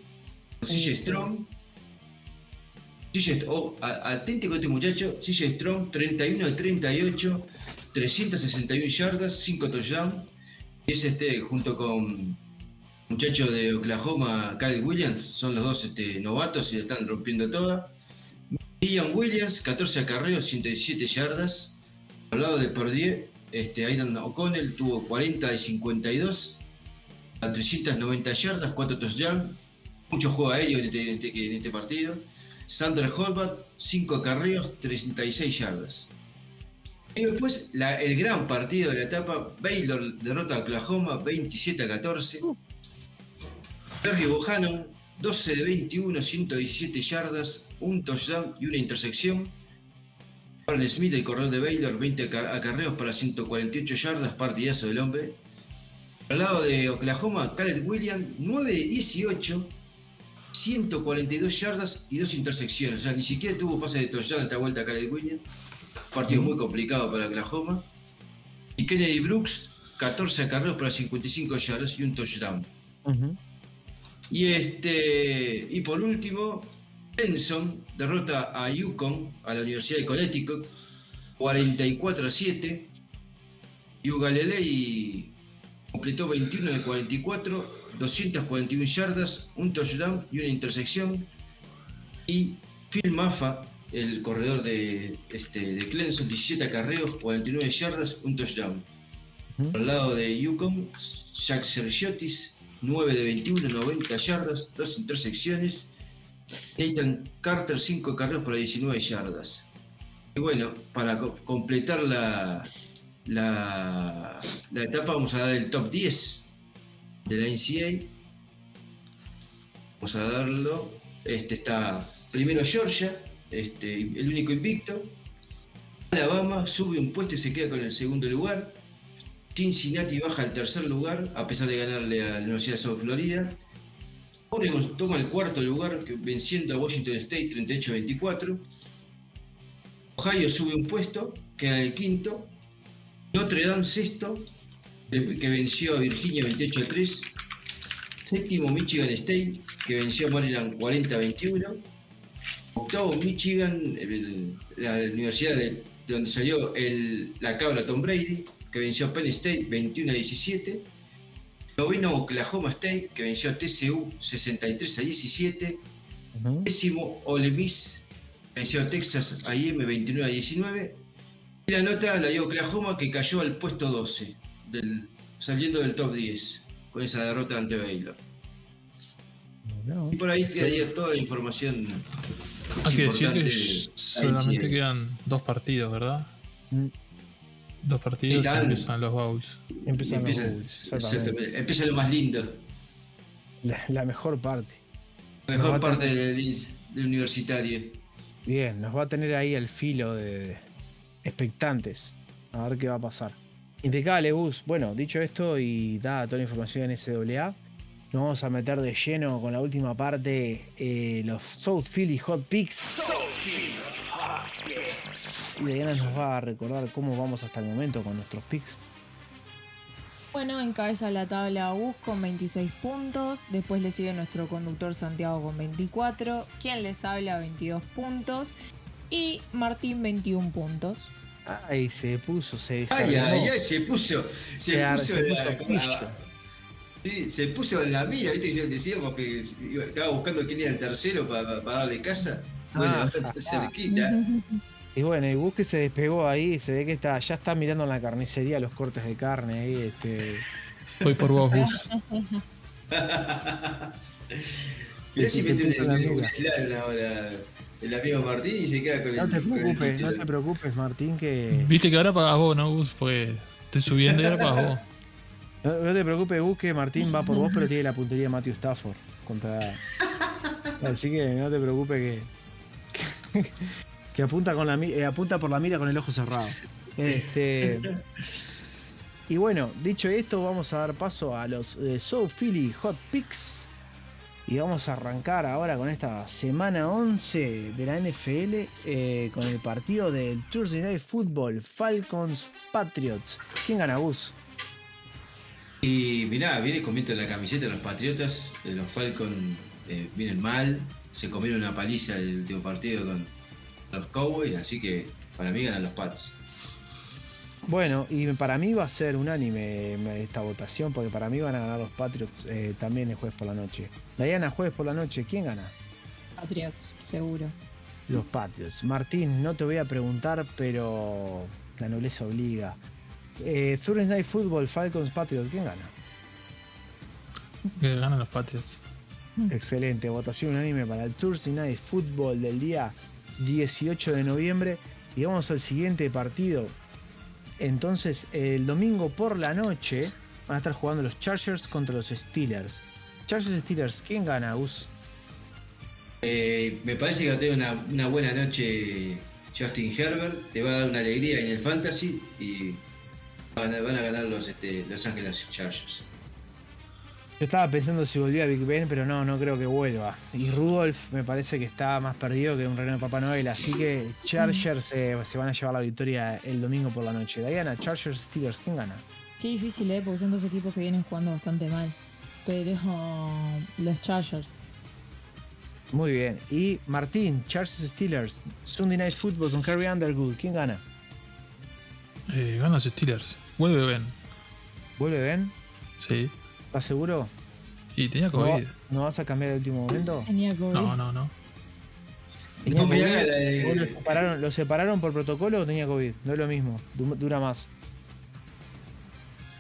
S3: CJ Strong. CJ, oh, atento con este muchacho. CJ Strong, 31 a 38, 361 yardas, 5 touchdowns. Es este, junto con muchacho de Oklahoma, Kyle Williams, son los dos este, novatos y están rompiendo toda. Ian Williams, 14 acarreos, 117 yardas. Al lado de Perdue, este, Aidan O'Connell tuvo 40 de 52, a 390 yardas, 4 touchdowns, mucho juego aéreo en este, este, en este partido. Sander Holbert, 5 acarreos, 36 yardas. Y después el gran partido de la etapa, Baylor derrota a Oklahoma 27 a 14. Terry Bohannon, 12 de 21, 117 yardas, un touchdown y una intersección. Warren Smith, el corredor de Baylor, 20 acarreos para 148 yardas, partidazo del hombre. Al lado de Oklahoma, Caleb Williams, 9 de 18, 142 yardas y dos intersecciones. O sea, ni siquiera tuvo pase de touchdown esta vuelta Caleb Williams. Partido muy complicado para Oklahoma. Y Kennedy Brooks, 14 acarreos para 55 yardas y un touchdown. Y este. Y por último, Benson derrota a Yukon, a la Universidad de Connecticut, 44 a 7. Y Galilei completó 21 de 44, 241 yardas, un touchdown y una intersección. Y Phil Maffa, el corredor de, este, de Clemson, 17 acarreos, 49 yardas, un touchdown. Al lado de Yukon, Jack Sergiotis, 9 de 21, 90 yardas, dos intersecciones Nathan Carter 5 carreras para 19 yardas. Y bueno, para completar la, la, etapa vamos a dar el top 10 de la NCA. Vamos a darlo. Este está primero Georgia, este, el único invicto. Alabama sube un puesto y se queda con el segundo lugar. Cincinnati baja al tercer lugar, a pesar de ganarle a la Universidad de South Florida. Oregon toma el cuarto lugar, venciendo a Washington State 38-24. Ohio sube un puesto, queda en el quinto. Notre Dame sexto, que venció a Virginia 28-3. Séptimo Michigan State, que venció a Maryland 40-21. Octavo Michigan, la universidad de, donde salió la cabra Tom Brady, que venció a Penn State 21 17. Noveno Oklahoma State, que venció a TCU 63 a 17. Décimo Ole Miss, que venció a Texas AM 21 a 19. Y la nota la dio Oklahoma, que cayó al puesto 12, saliendo del top 10, con esa derrota ante Baylor. y por ahí quedaría toda la información.
S2: Hay que decir que solamente quedan dos partidos, ¿verdad? Mm. Dos partidos y empiezan los Bowls.
S1: Empiezan, los Bowls.
S3: Empieza lo más lindo.
S1: La, mejor parte.
S3: La mejor parte del, universitario.
S1: Bien, nos va a tener ahí el filo de expectantes. A ver qué va a pasar. Impecable, Bus. Bueno, dicho esto y dada toda la información en SWA, nos vamos a meter de lleno con la última parte, eh, los South Philly Hot Picks. Y Diana nos va a recordar cómo vamos hasta el momento con nuestros picks.
S4: Bueno, encabeza la tabla Bus con 26 puntos. Después le sigue nuestro conductor Santiago con 24. Quien les habla 22 puntos. Y Martín 21 puntos.
S1: Ay, se puso, se
S3: Ay, ay, ay, se puso. Se, puso, la, sí, se puso en la mira, ¿viste? Decíamos que estaba buscando quién era el tercero para, darle casa. Bueno, ah, cerquita.
S1: Y bueno, y Busque se despegó ahí, se ve que está, ya está mirando en la carnicería los cortes de carne ahí, este.
S2: Voy por vos, Bus.
S3: Mirá si mete un, un, ahora el amigo Martín y se queda con
S1: no el. Te preocupes, no te preocupes, Martín, que.
S2: Viste que ahora pagas vos, ¿no, Gus? Porque estoy subiendo y ahora pagas vos.
S1: No, te preocupes, Gus, que Martín va por vos, pero tiene la puntería de Matthew Stafford contra. Así que no te preocupes que. que, apunta, con la, eh, apunta por la mira con el ojo cerrado. Este. Y bueno, dicho esto, vamos a dar paso a los eh, So Philly Hot Picks. Y vamos a arrancar ahora con esta semana 11 de la NFL eh, con el partido del Thursday Night Football Falcons Patriots. ¿Quién gana, Gus?
S3: Y mirá, viene comiendo la camiseta de los Patriotas. Eh, los Falcons eh, vienen mal. Se comieron una paliza el último partido con los Cowboys. Así que para mí ganan los Pats.
S1: Bueno, y para mí va a ser unánime esta votación, porque para mí van a ganar los Patriots eh, también el jueves por la noche. Diana, jueves por la noche, ¿quién gana?
S4: Patriots, seguro.
S1: Los Patriots. Martín, no te voy a preguntar, pero la nobleza obliga. Eh, Thursday Night Football, Falcons, Patriots, ¿quién gana?
S2: Que ganan los Patriots.
S1: Excelente, votación unánime para el Thursday Night Football del día 18 de noviembre. Y vamos al siguiente partido, entonces, el domingo por la noche van a estar jugando los Chargers contra los Steelers. Chargers Steelers, ¿quién gana, Gus?
S3: Eh, me parece que va a tener una, buena noche Justin Herbert. Te va a dar una alegría en el fantasy y van a, ganar los, este, los Ángeles Chargers.
S1: Yo estaba pensando si volvía a Big Ben, pero no, no creo que vuelva. Y Rudolph me parece que está más perdido que un reno de Papá Noel, así que Chargers se, van a llevar la victoria el domingo por la noche. Diana, Chargers, Steelers, ¿quién gana?
S4: Qué difícil, ¿eh? Porque son dos equipos que vienen jugando bastante mal. Pero los Chargers.
S1: Muy bien. Y Martín, Chargers Steelers, Sunday Night Football con Kerry Underwood, ¿quién gana?
S2: Eh, ganan los Steelers. Vuelve Ben.
S1: ¿Vuelve Ben?
S2: Sí.
S1: ¿Estás seguro?
S2: Y tenía COVID.
S1: ¿No, vas a cambiar el último momento?
S4: Tenía COVID.
S2: No, no, no.
S1: lo, separaron, por protocolo o tenía COVID? No es lo mismo, dura más.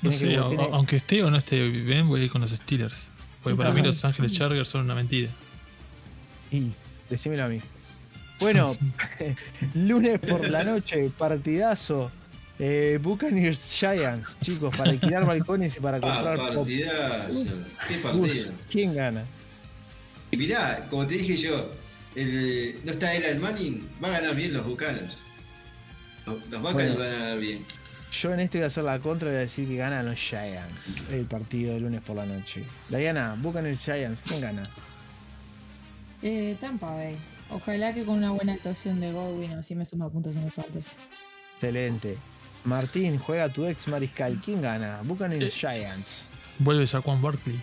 S2: No sé, aunque esté o no esté bien, voy a ir con los Steelers. Porque para mí los Ángeles Chargers son una mentira.
S1: Y, decímelo a mí. Bueno, lunes por la noche, partidazo. Eh, Buccaneers Giants, chicos, para alquilar balcones y para comprar.
S3: Ah, partidazo. Qué partido.
S1: ¿Quién gana?
S3: Y mirá, como te dije yo, no está el Manning, va a ganar bien los Buccaneers. Los, Bacals
S1: Bueno.
S3: van a dar bien.
S1: Yo en este voy a hacer la contra y voy a decir que ganan los Giants el partido de lunes por la noche. Diana, buscan el Giants. ¿Quién gana?
S4: Eh, Tampa Bay. Ojalá que con una buena actuación de Godwin así me suma puntos en el fantasy.
S1: Excelente. Martín, juega tu ex mariscal. ¿Quién gana? Buscan el Giants.
S2: Vuelve Saquon Barkley.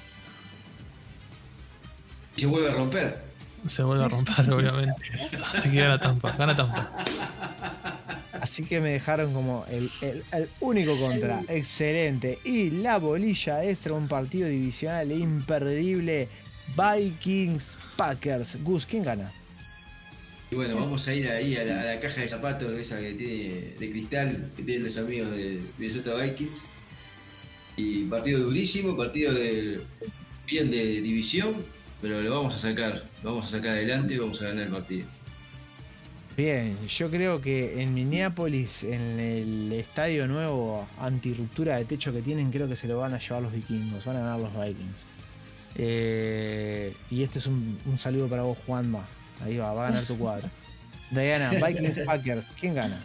S3: Se vuelve a romper.
S2: Se vuelve a romper, obviamente. Así que gana Tampa. Gana Tampa.
S1: Así que me dejaron como el, el- el único contra. Excelente. Y la bolilla extra, un partido divisional imperdible. Vikings Packers. Gus, ¿quién gana?
S3: Y bueno, vamos a ir ahí a la, caja de zapatos esa que tiene de cristal que tienen los amigos de Minnesota Vikings. Y partido durísimo, partido de bien de división, pero lo vamos a sacar, lo vamos a sacar adelante y vamos a ganar el partido.
S1: Bien, yo creo que en Minneapolis, en el estadio nuevo antirruptura de techo que tienen, creo que se lo van a llevar los vikingos, van a ganar los Vikings. Eh, y este es un, un saludo para vos, Juanma. Ahí va, va a ganar tu cuadro. Diana, Vikings Packers, ¿quién gana?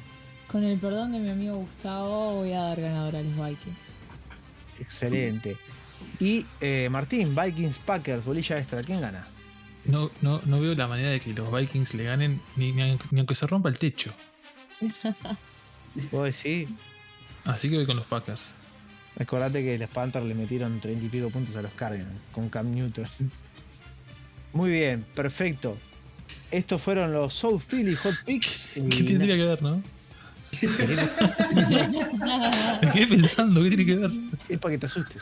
S4: Con el perdón de mi amigo Gustavo, voy a dar ganador a los Vikings.
S1: Excelente. Y eh, Martín, Vikings Packers, bolilla extra, ¿quién gana?
S2: No, no, no veo la manera de que los Vikings le ganen ni, ni, ni aunque se rompa el techo.
S1: Vos decís,
S2: Así que voy con los Packers.
S1: acordate que los Panthers le metieron 30 y pico puntos a los Cardinals con Cam Newton. Muy bien, perfecto. Estos fueron los South Philly Hot Picks.
S2: ¿Qué tendría que ver, no? Me quedé pensando, ¿qué tiene que ver?
S1: Es para que te asustes.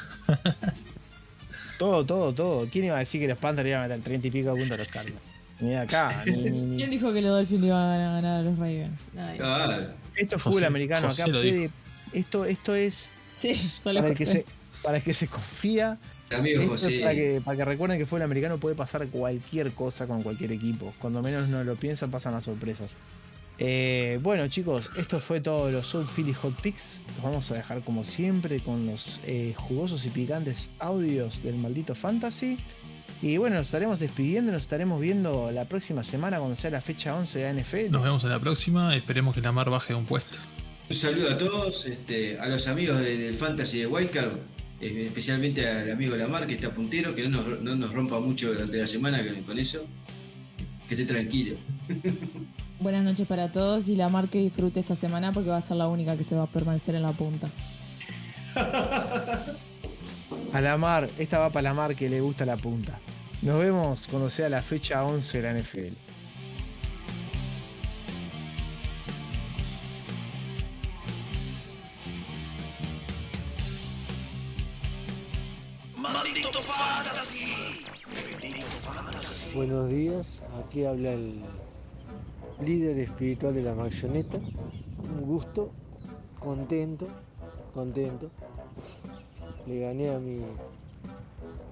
S1: todo, todo, todo. ¿Quién iba a decir que los Panthers iban a meter 30 y pico puntos a los Cardinals? Ni de acá, ni, ni- ni-
S4: ¿Quién dijo que los Dolphins iban a ganar a los Ravens? Nadie.
S3: Ah,
S1: Esto es fútbol americano.
S2: José
S1: Acá
S2: lo
S1: puede- esto, esto es
S4: Sí, solo
S1: para el, que
S4: José.
S1: se, para el que se confía.
S3: Amigo
S1: Esto es
S3: José,
S1: para, que, para que recuerden que fútbol americano puede pasar cualquier cosa con cualquier equipo. Cuando menos no lo piensan, pasan las sorpresas. Eh, bueno, chicos, esto fue todo los South Philly Hot Picks. Los vamos a dejar como siempre con los eh, jugosos y picantes audios del maldito Fantasy. Y bueno, nos estaremos despidiendo, nos estaremos viendo la próxima semana cuando sea la fecha 11 de la NFL.
S2: Nos vemos en la próxima. Esperemos que la mar baje de un puesto.
S3: un saludo a todos, este, a los amigos de- del Fantasy de Wildcard, especialmente al amigo Lamar que está puntero, que no nos, no nos rompa mucho durante la semana con, eso. Que esté tranquilo.
S4: Buenas noches para todos y la mar que disfrute esta semana porque va a ser la única que se va a permanecer en la punta.
S1: A la mar, esta va para la mar que le gusta la punta. Nos vemos cuando sea la fecha 11 de la NFL.
S5: Buenos días, aquí habla el líder espiritual de la Maxioneta. Un gusto, contento, contento. Le gané a mi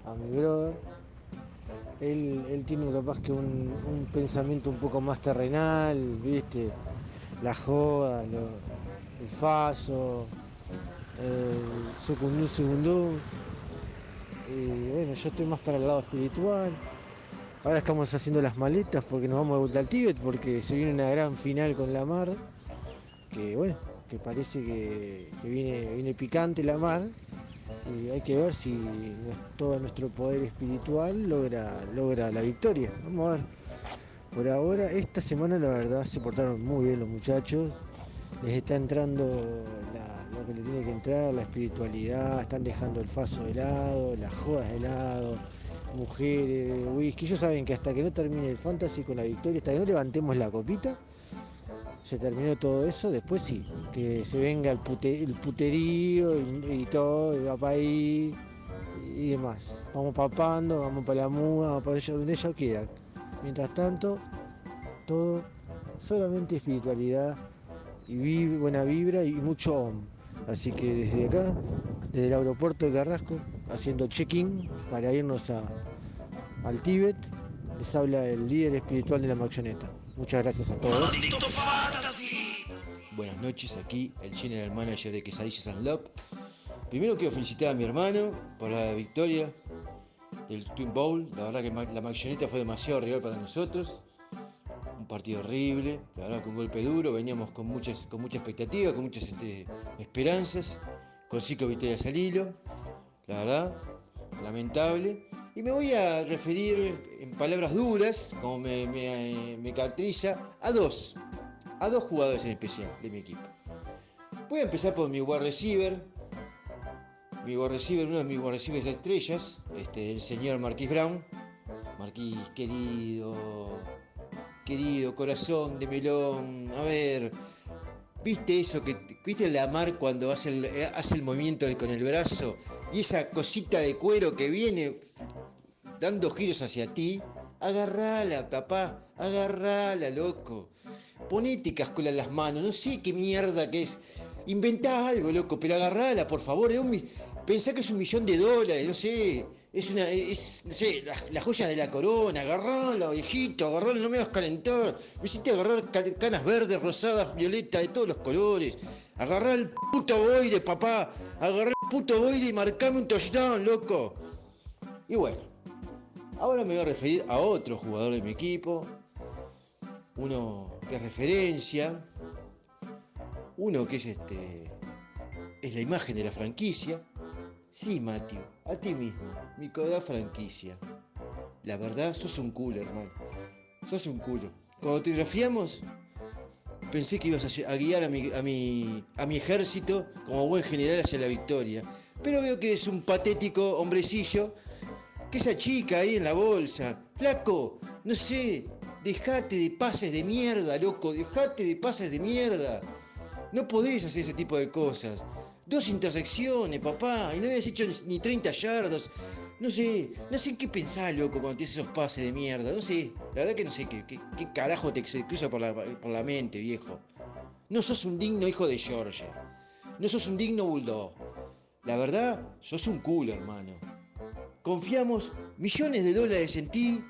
S5: a mi brother. Él, él tiene capaz que un, pensamiento un poco más terrenal, viste, la joda, el faso, el sucundún segundún. Y bueno, yo estoy más para el lado espiritual. Ahora estamos haciendo las maletas porque nos vamos de vuelta al Tíbet porque se viene una gran final con la mar. Que bueno, que parece que, viene, viene picante la mar. Y hay que ver si todo nuestro poder espiritual logra, logra la victoria. Vamos a ver. Por ahora, esta semana la verdad se portaron muy bien los muchachos. Les está entrando lo que les tiene que entrar, la espiritualidad, están dejando el faso de lado, las jodas de lado, mujeres, whisky. Ellos saben que hasta que no termine el fantasy con la victoria, hasta que no levantemos la copita, se terminó todo eso, después sí, que se venga el, pute- el puterío y, todo, va para ahí y demás. Vamos papando, vamos para la muda, vamos para donde ellos quieran. Mientras tanto, todo solamente espiritualidad y buena vibra y mucho om. Así que desde acá, desde el aeropuerto de Carrasco, haciendo check-in para irnos al Tíbet, les habla el líder espiritual de la Maxioneta. Muchas gracias a todos.
S6: Buenas noches, aquí el general manager de Quesadillas and Love. Primero quiero felicitar a mi hermano por la victoria del Twin Bowl. La verdad que la Maxioneta fue demasiado rival para nosotros.
S3: un partido horrible, la verdad que un golpe duro, veníamos con muchas, con mucha expectativa, con muchas este, esperanzas, con cinco victorias al hilo, la verdad, lamentable. Y me voy a referir en palabras duras, como me, me- me caracteriza, a dos, a dos jugadores en especial de mi equipo. Voy a empezar por mi wide receiver, mi wide receiver, uno de mis wide receivers de estrellas, este, el señor Marquis Brown. Marquis, querido, querido, corazón de melón, a ver, ¿viste eso que, viste la mar cuando hace el, eh, hace el movimiento con el brazo y esa cosita de cuero que viene dando giros hacia ti? Agarrala, papá, agarrala, loco. Ponete cascola en las manos, no sé qué mierda que es. Inventá algo, loco, pero agarrala, por favor. Es un mi- Pensá que es un millón de dólares, no sé. Es una, es, no sé, la, la joya de la corona. Agarrala, viejito, agarrala, no me vas a calentar. Me hiciste agarrar ca- canas verdes, rosadas, violetas, de todos los colores. Agarrá el puto boide, papá. Agarrá el puto boide y marcame un touchdown, loco. Y bueno, ahora me voy a referir a otro jugador de mi equipo. Uno que es referencia. Uno que es este. Es la imagen de la franquicia. Sí, Matthew, a ti mismo, mi coda franquicia. La verdad, sos un culo, hermano. Sos un culo. Cuando te drafiamos, pensé que ibas a guiar a mi, a, mi, a mi ejército como buen general hacia la victoria. Pero veo que es un patético hombrecillo que esa chica ahí en la bolsa. Flaco, no sé, dejate de pases de mierda, loco, dejate de pases de mierda. No podés hacer ese tipo de cosas. Dos intersecciones, papá, y no habías hecho ni- ni 30 yardos. No sé, no sé en qué pensar, loco, cuando tienes esos pases de mierda. No sé, la verdad que no sé qué, qué, carajo te cruza por la, por la mente, viejo. No sos un digno hijo de Georgia. No sos un digno bulldog. La verdad, sos un culo, hermano. Confiamos millones de dólares en ti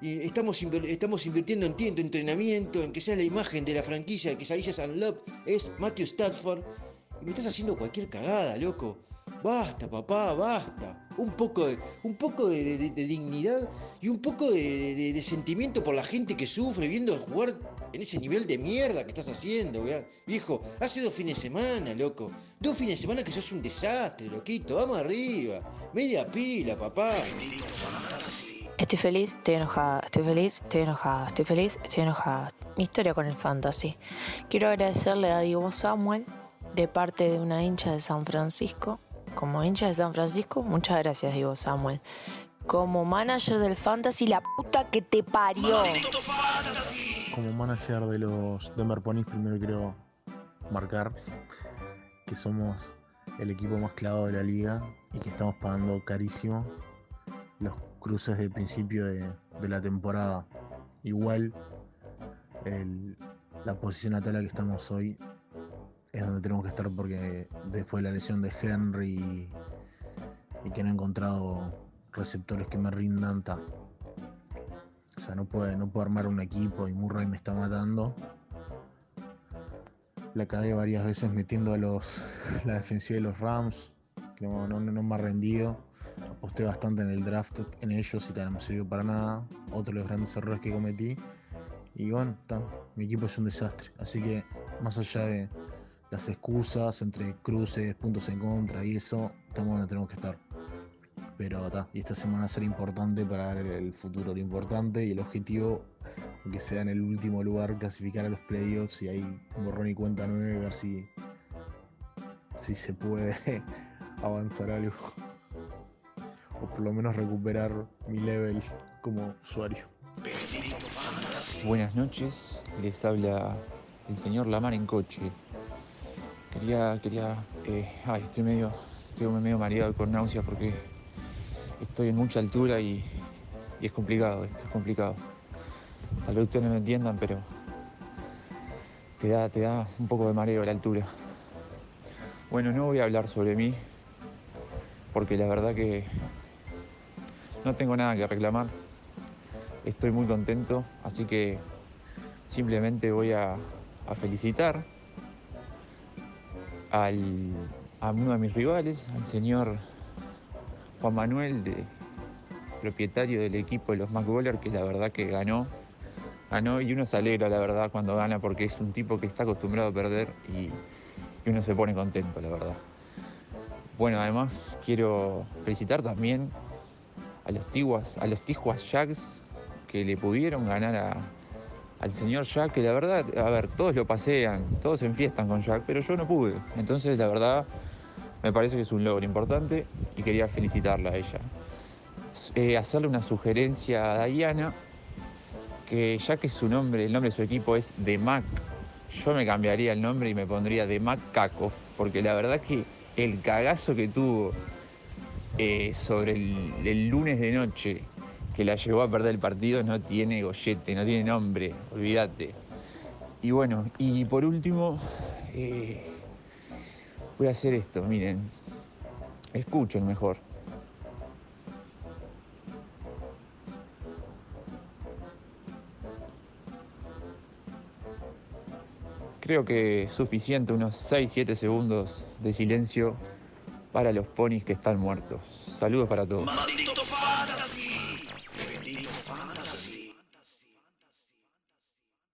S3: y estamos, estamos invirtiendo en ti, en tu entrenamiento, en que seas la imagen de la franquicia que and Love es Matthew Stafford. Y me estás haciendo cualquier cagada, loco. Basta, papá, basta. Un poco de, un poco de, dignidad y un poco de, sentimiento por la gente que sufre viendo jugar en ese nivel de mierda que estás haciendo, viejo. Hace dos fines de semana, loco. Dos fines de semana que sos un desastre, loquito. Vamos arriba. Media pila, papá.
S7: Estoy feliz, estoy enojada, estoy feliz, estoy enojada, estoy feliz, estoy enojada. Mi historia con el fantasy. Quiero agradecerle a Diego Samuel de parte de una hincha de San Francisco. Como hincha de San Francisco, muchas gracias Diego Samuel. Como manager del fantasy, la puta que te parió.
S8: Como manager de los Denver Ponies, primero quiero marcar que somos el equipo más clavado de la liga y que estamos pagando carísimo los cruces de principio de, de la temporada. Igual el- la posición a tabla que estamos hoy es donde tenemos que estar porque después de la lesión de Henry y, que no he encontrado receptores que me rindan, ta, o sea, no puedo, no puedo armar un equipo y Murray me está matando. La cagué varias veces metiendo a los la defensiva de los Rams, que no, no, no me ha rendido. Aposté bastante en el draft en ellos y tal, no me sirvió para nada. Otro de los grandes errores que cometí. Y bueno, mi equipo es un desastre. Así que, más allá de las excusas entre cruces, puntos en contra y eso, estamos donde tenemos que estar. Pero ta, y esta semana será importante para el futuro, lo importante y el objetivo, que sea en el último lugar, clasificar a los playoffs y ahí borrón y cuenta nueve, ver si, si se puede avanzar algo. O por lo menos recuperar mi level como usuario.
S9: Buenas noches, les habla el señor Lamar en coche. Quería, quería, eh, ay, estoy medio, estoy medio mareado con náuseas porque estoy en mucha altura y, es complicado, esto es complicado. Tal vez ustedes no lo entiendan, pero te da, te da un poco de mareo la altura. Bueno, no voy a hablar sobre mí, porque la verdad que no tengo nada que reclamar. Estoy muy contento, así que simplemente voy a felicitar al, a uno de mis rivales, al señor Juan Manuel, de, propietario del equipo de los McGoller, que la verdad que ganó ganó y uno se alegra, la verdad, cuando gana porque es un tipo que está acostumbrado a perder y, y uno se pone contento, la verdad. Bueno, además quiero felicitar también a los Tiguas, a los Tijuas Jacks que le pudieron ganar a, al señor Jack, que la verdad, a ver, todos lo pasean, todos se enfiestan con Jack, pero yo no pude. Entonces, la verdad, me parece que es un logro importante y quería felicitarla a ella. Eh, hacerle una sugerencia a Diana, que ya que su nombre, el nombre de su equipo es The Mac, yo me cambiaría el nombre y me pondría The Mac Caco, porque la verdad que el cagazo que tuvo eh, sobre el, el lunes de noche que la llevó a perder el partido no tiene gollete, no tiene nombre, olvídate. Y bueno, y por último, eh, voy a hacer esto, miren, escuchen mejor. Creo que suficiente unos 6-7 segundos de silencio para los ponis que están muertos. Saludos para todos.
S10: Maldito fantasy. Bendito fantasy.